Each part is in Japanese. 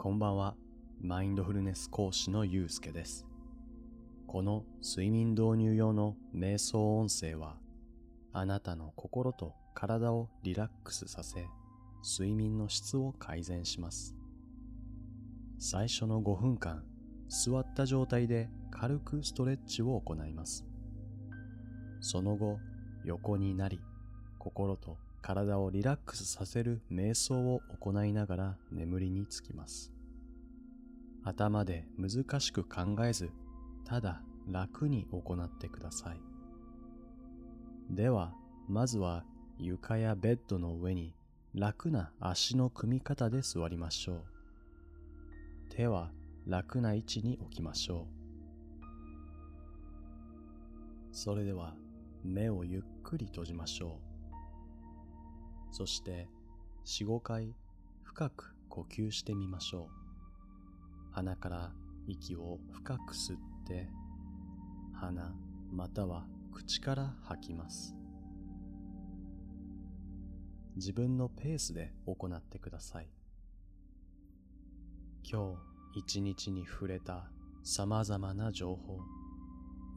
こんばんは。マインドフルネス講師のゆうすけです。この睡眠導入用の瞑想音声は、あなたの心と体をリラックスさせ、睡眠の質を改善します。最初の5分間、座った状態で軽くストレッチを行います。その後、横になり、心と体をリラックスさせる瞑想を行いながら眠りにつきます。頭で難しく考えず、ただ楽に行ってください。では、まずは床やベッドの上に楽な足の組み方で座りましょう。手は楽な位置に置きましょう。それでは目をゆっくり閉じましょう。そして4、5回深く呼吸してみましょう。鼻から息を深く吸って、鼻または口から吐きます。自分のペースで行ってください。今日一日に触れた様々な情報、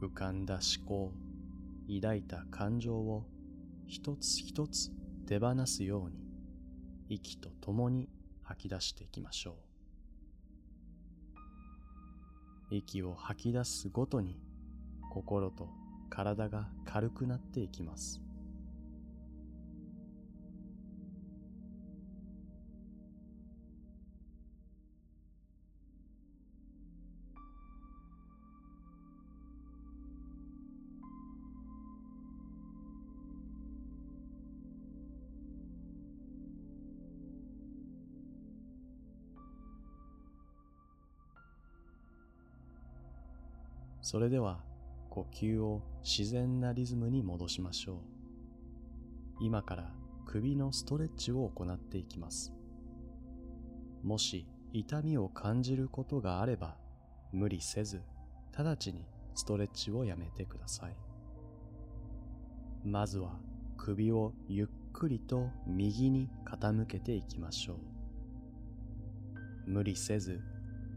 浮かんだ思考、抱いた感情を一つ一つ手放すように息とともに吐き出していきましょう。息を吐き出すごとに心と体が軽くなっていきます。それでは呼吸を自然なリズムに戻しましょう。今から首のストレッチを行っていきます。もし痛みを感じることがあれば無理せず直ちにストレッチをやめてください。まずは首をゆっくりと右に傾けていきましょう。無理せず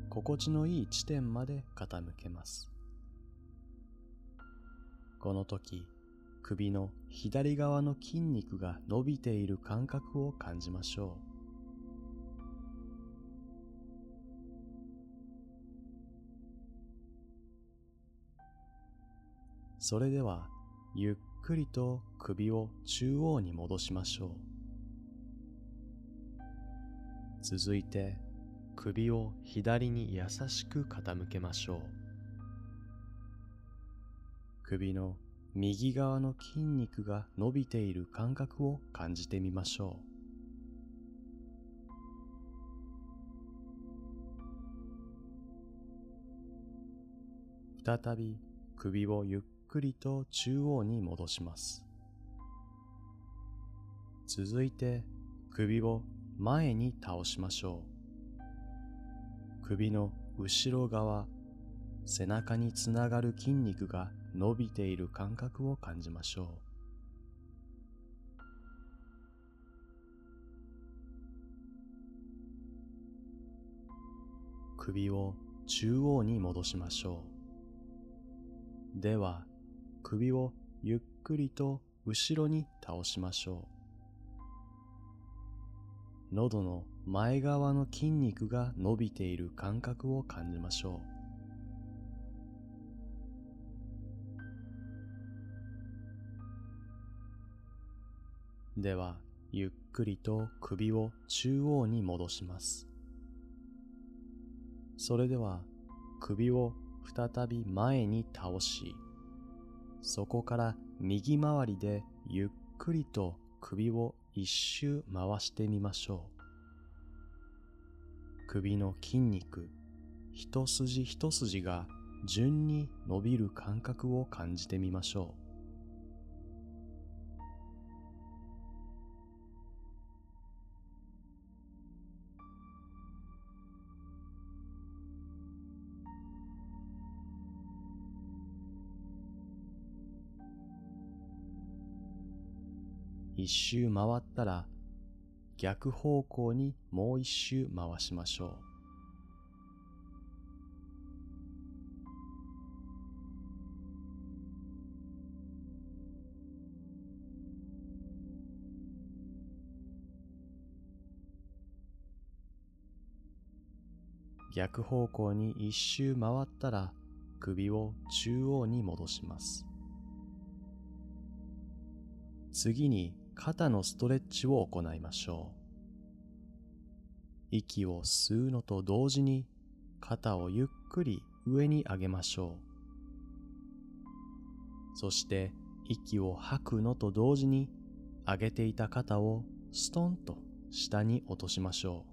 心地のいい地点まで傾けます。この時、首の左側の筋肉が伸びている感覚を感じましょう。それでは、ゆっくりと首を中央に戻しましょう。続いて、首を左に優しく傾けましょう。首の右側の筋肉が伸びている感覚を感じてみましょう。再び首をゆっくりと中央に戻します。続いて首を前に倒しましょう。首の後ろ側、背中につながる筋肉が伸びている感覚を感じましょう。首を中央に戻しましょう。では、首をゆっくりと後ろに倒しましょう。喉の前側の筋肉が伸びている感覚を感じましょう。では、ゆっくりと首を中央に戻します。それでは、首を再び前に倒し、そこから右回りでゆっくりと首を一周回してみましょう。首の筋肉、一筋一筋が順に伸びる感覚を感じてみましょう。一周回ったら逆方向にもう一周回しましょう。逆方向に一周回ったら首を中央に戻します。次に肩のストレッチを行いましょう。息を吸うのと同時に肩をゆっくり上に上げましょう。そして息を吐くのと同時に上げていた肩をストンと下に落としましょ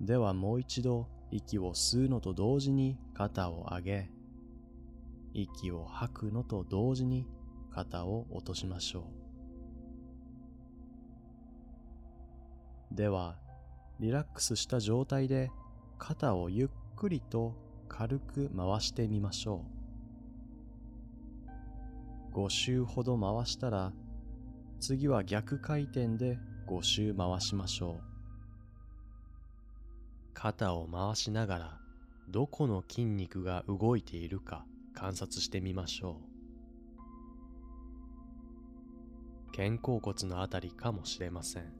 う。ではもう一度息を吸うのと同時に肩を上げ、息を吐くのと同時に肩を落としましょう。では、リラックスした状態で肩をゆっくりと軽く回してみましょう。5周ほど回したら、次は逆回転で5周回しましょう。肩を回しながらどこの筋肉が動いているか観察してみましょう。肩甲骨のあたりかもしれません。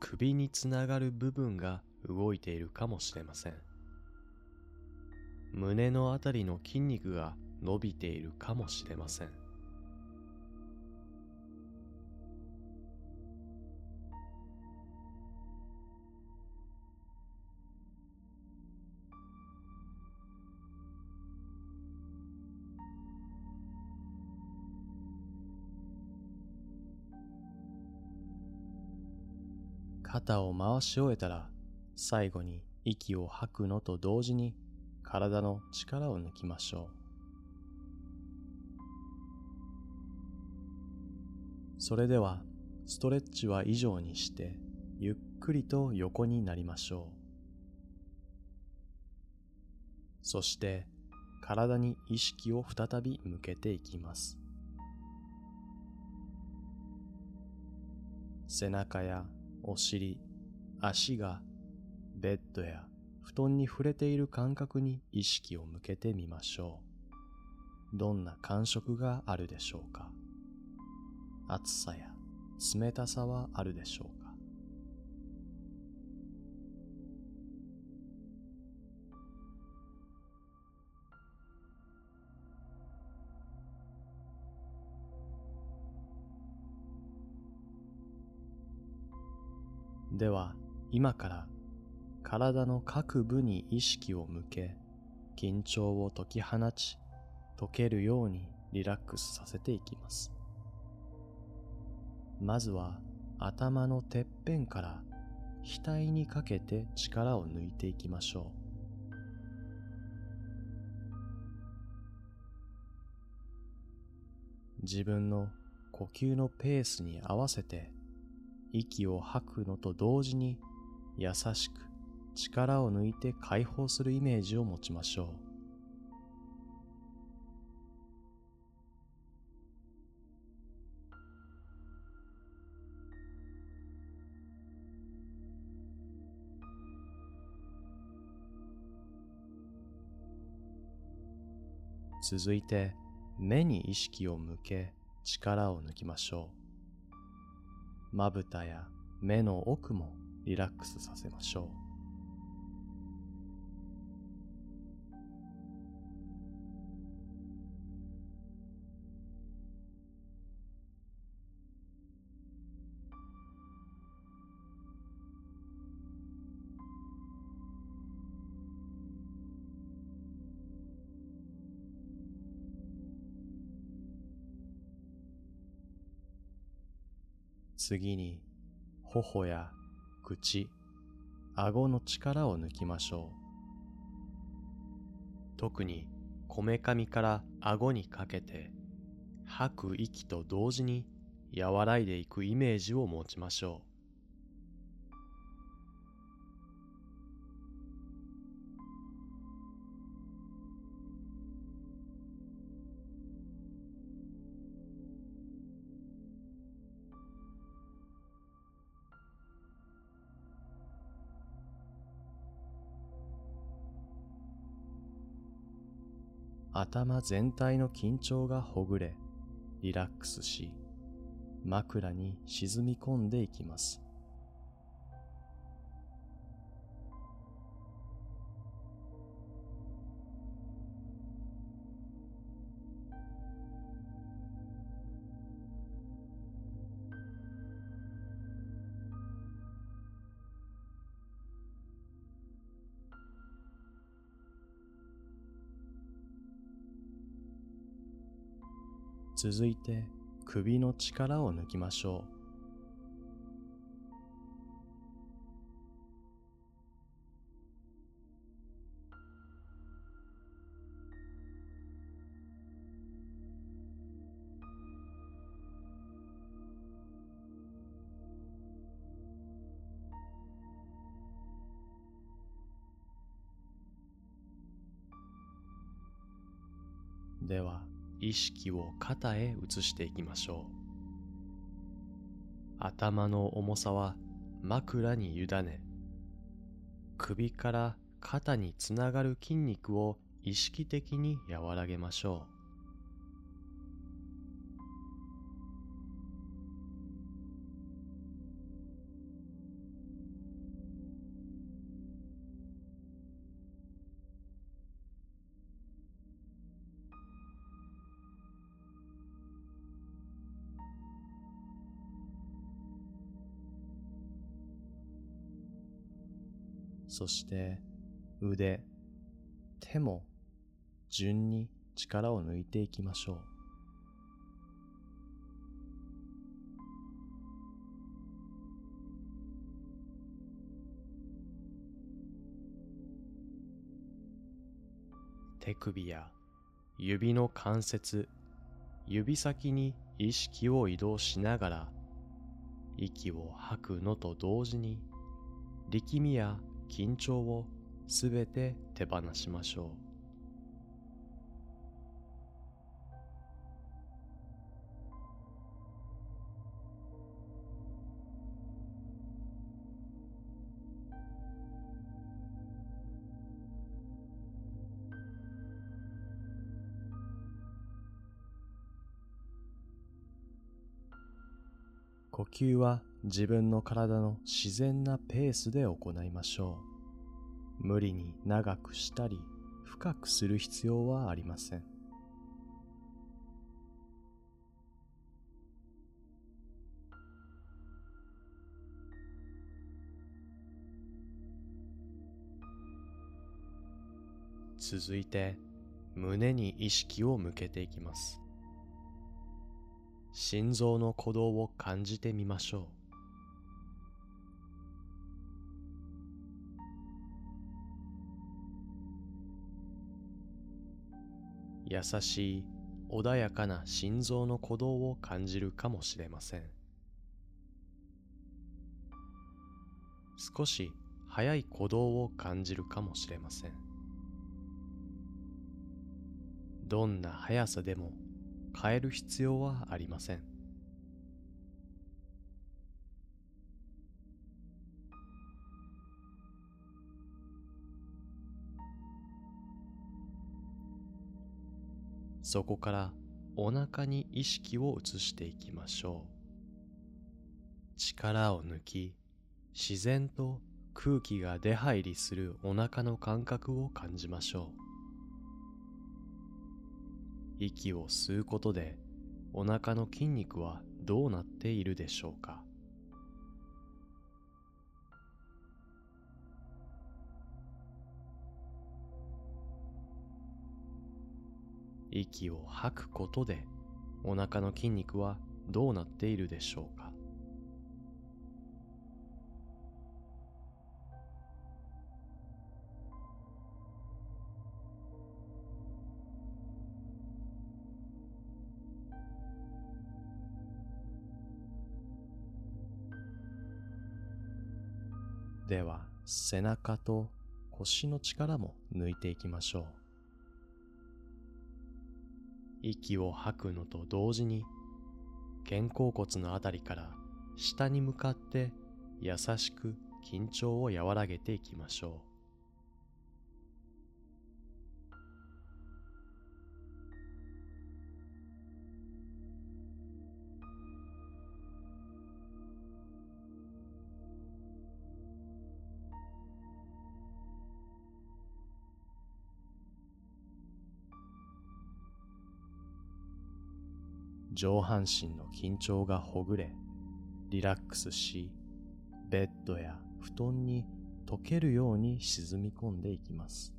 首につながる部分が動いているかもしれません。胸のあたりの筋肉が伸びているかもしれません。肩を回し終えたら最後に息を吐くのと同時に体の力を抜きましょう。それではストレッチは以上にしてゆっくりと横になりましょう。そして体に意識を再び向けていきます。背中やお尻、足がベッドや布団に触れている感覚に意識を向けてみましょう。どんな感触があるでしょうか？暑さや冷たさはあるでしょうか？では今から体の各部に意識を向け緊張を解き放ち解けるようにリラックスさせていきます。まずは頭のてっぺんから額にかけて力を抜いていきましょう。自分の呼吸のペースに合わせて息を吐くのと同時に優しく力を抜いて解放するイメージを持ちましょう。続いて目に意識を向け力を抜きましょう。まぶたや目の奥もリラックスさせましょう。次に頬や口、顎の力を抜きましょう。特にこめかみから顎にかけて吐く息と同時に和らいでいくイメージを持ちましょう。頭全体の緊張がほぐれ、リラックスし、枕に沈み込んでいきます。続いて首の力を抜きましょう。意識を肩へ移していきましょう。頭の重さは枕に委ね首から肩につながる筋肉を意識的に和らげましょう。そして腕、手も順に力を抜いていきましょう。手首や指の関節、指先に意識を移動しながら息を吐くのと同時に力みや緊張をすべて手放しましょう。吸は自分の体の自然なペースで行いましょう。無理に長くしたり深くする必要はありません。続いて胸に意識を向けていきます。心臓の鼓動を感じてみましょう。優しい穏やかな心臓の鼓動を感じるかもしれません。少し速い鼓動を感じるかもしれません。どんな速さでも変える必要はありません。そこからお腹に意識を移していきましょう。力を抜き、自然と空気が出入りするお腹の感覚を感じましょう。息を吸うことでお腹の筋肉はどうなっているでしょうか？息を吐くことでお腹の筋肉はどうなっているでしょうか？では背中と腰の力も抜いていきましょう。息を吐くのと同時に肩甲骨のあたりから下に向かって優しく緊張を和らげていきましょう。上半身の緊張がほぐれ、リラックスし、ベッドや布団に溶けるように沈み込んでいきます。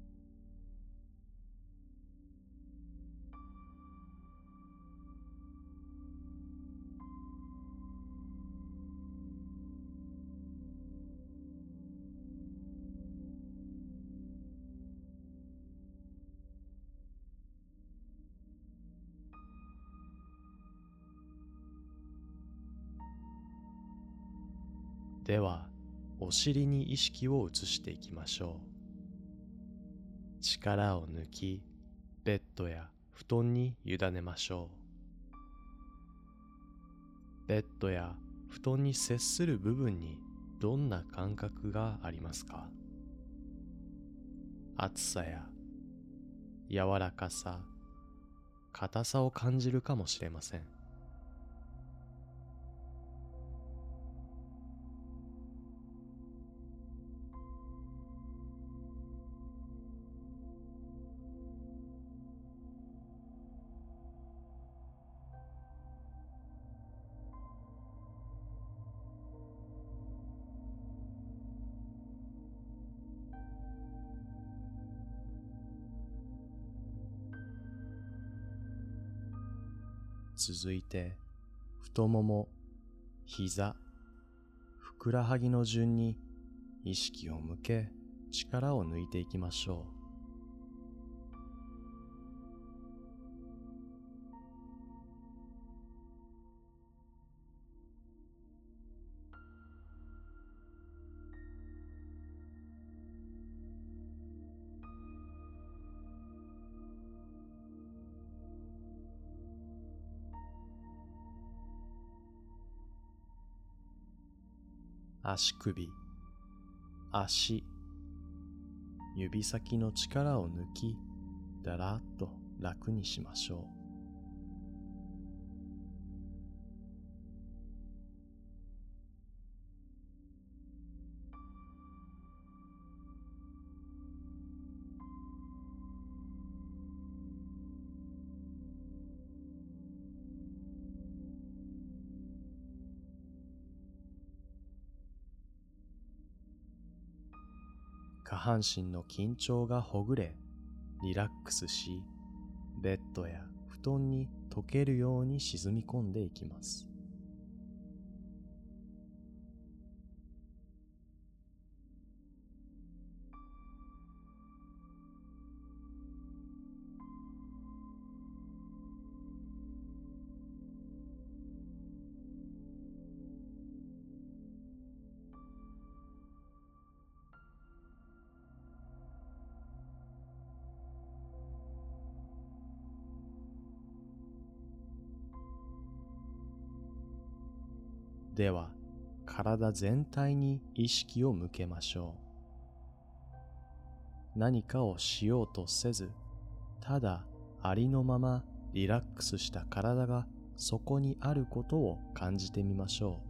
ではお尻に意識を移していきましょう。力を抜きベッドや布団に委ねましょう。ベッドや布団に接する部分にどんな感覚がありますか？熱さや柔らかさ硬さを感じるかもしれません。続いて太もも、膝、ふくらはぎの順に意識を向け力を抜いていきましょう。足首、足、指先の力を抜き、だらっと楽にしましょう。下半身の緊張がほぐれ、リラックスし、ベッドや布団に溶けるように沈み込んでいきます。では体全体に意識を向けましょう。何かをしようとせずただありのままリラックスした体がそこにあることを感じてみましょう。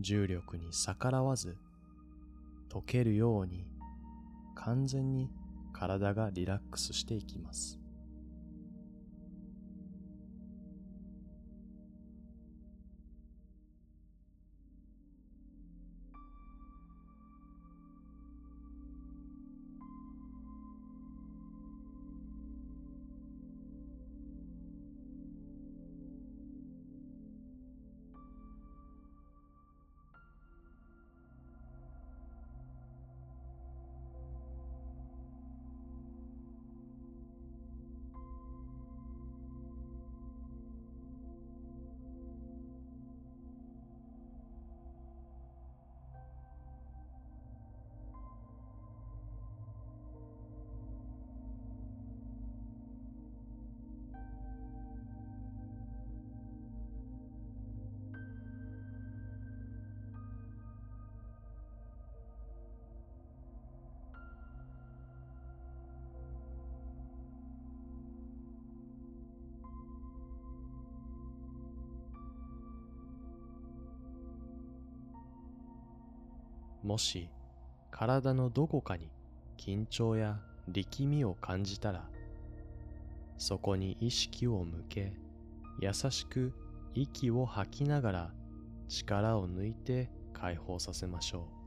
重力に逆らわず溶けるように完全に体がリラックスしていきます。もし体のどこかに緊張や力みを感じたらそこに意識を向け優しく息を吐きながら力を抜いて解放させましょう。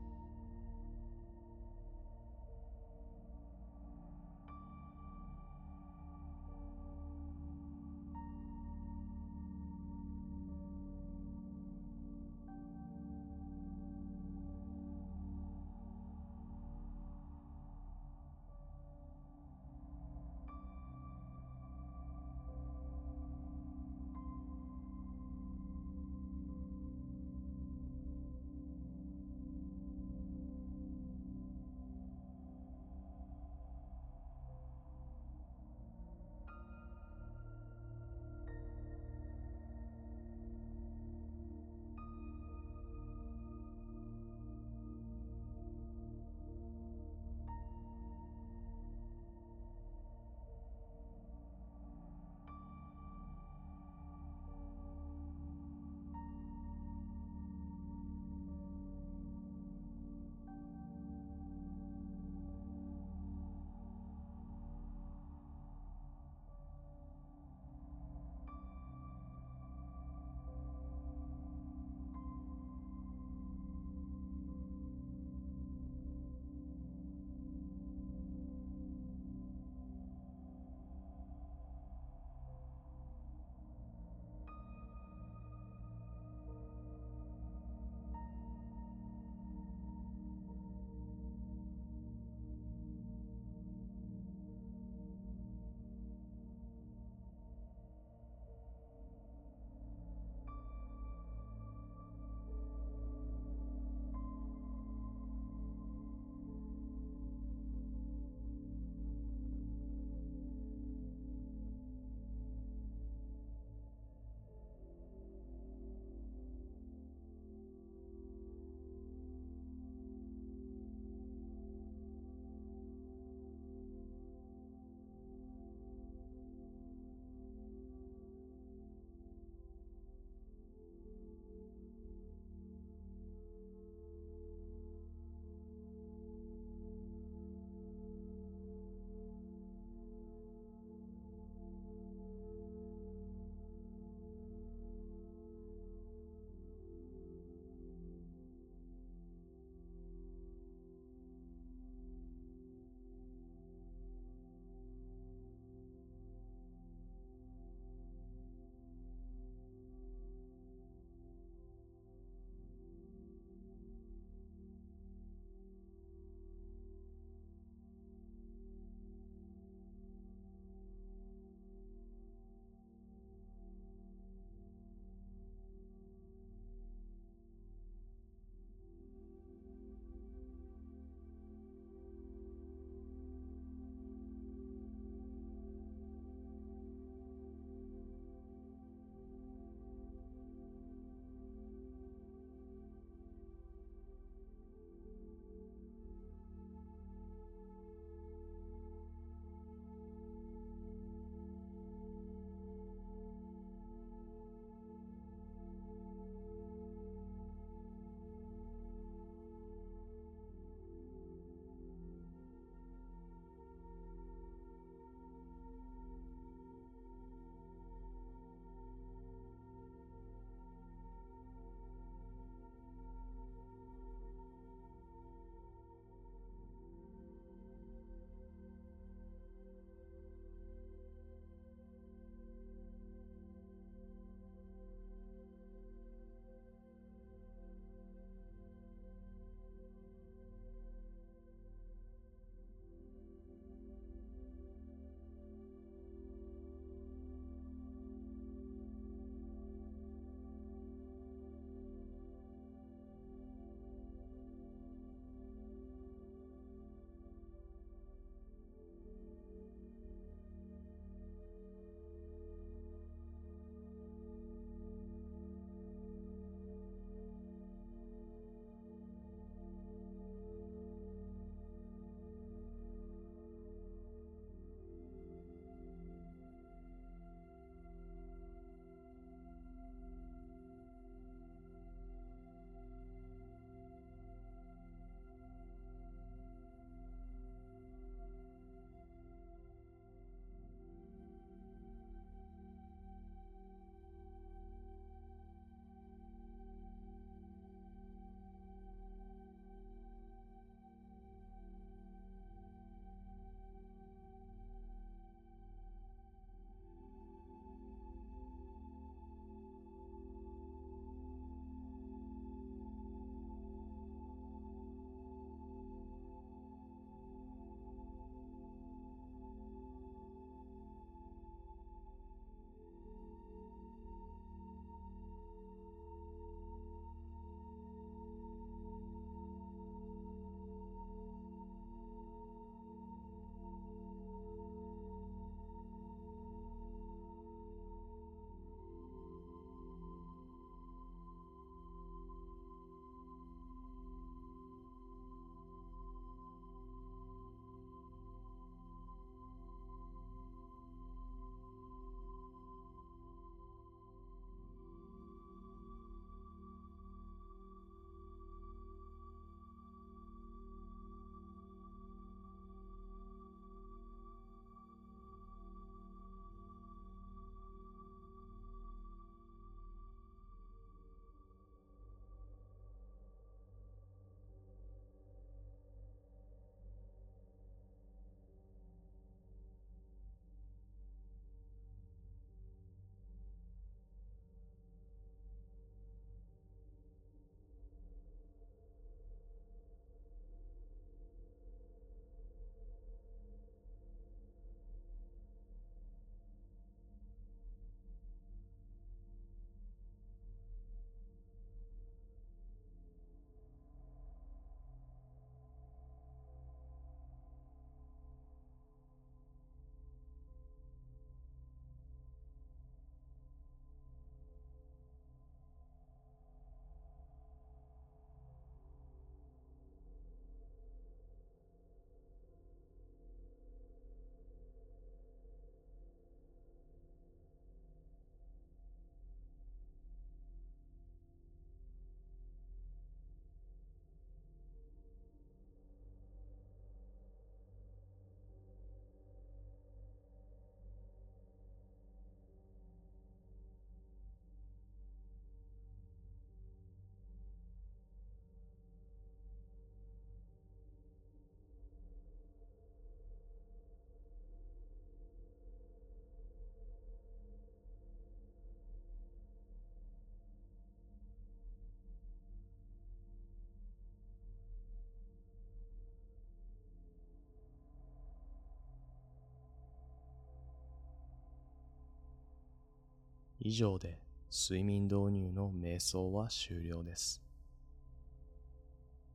以上で睡眠導入の瞑想は終了です。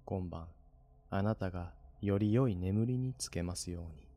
今晩、あなたがより良い眠りにつけますように。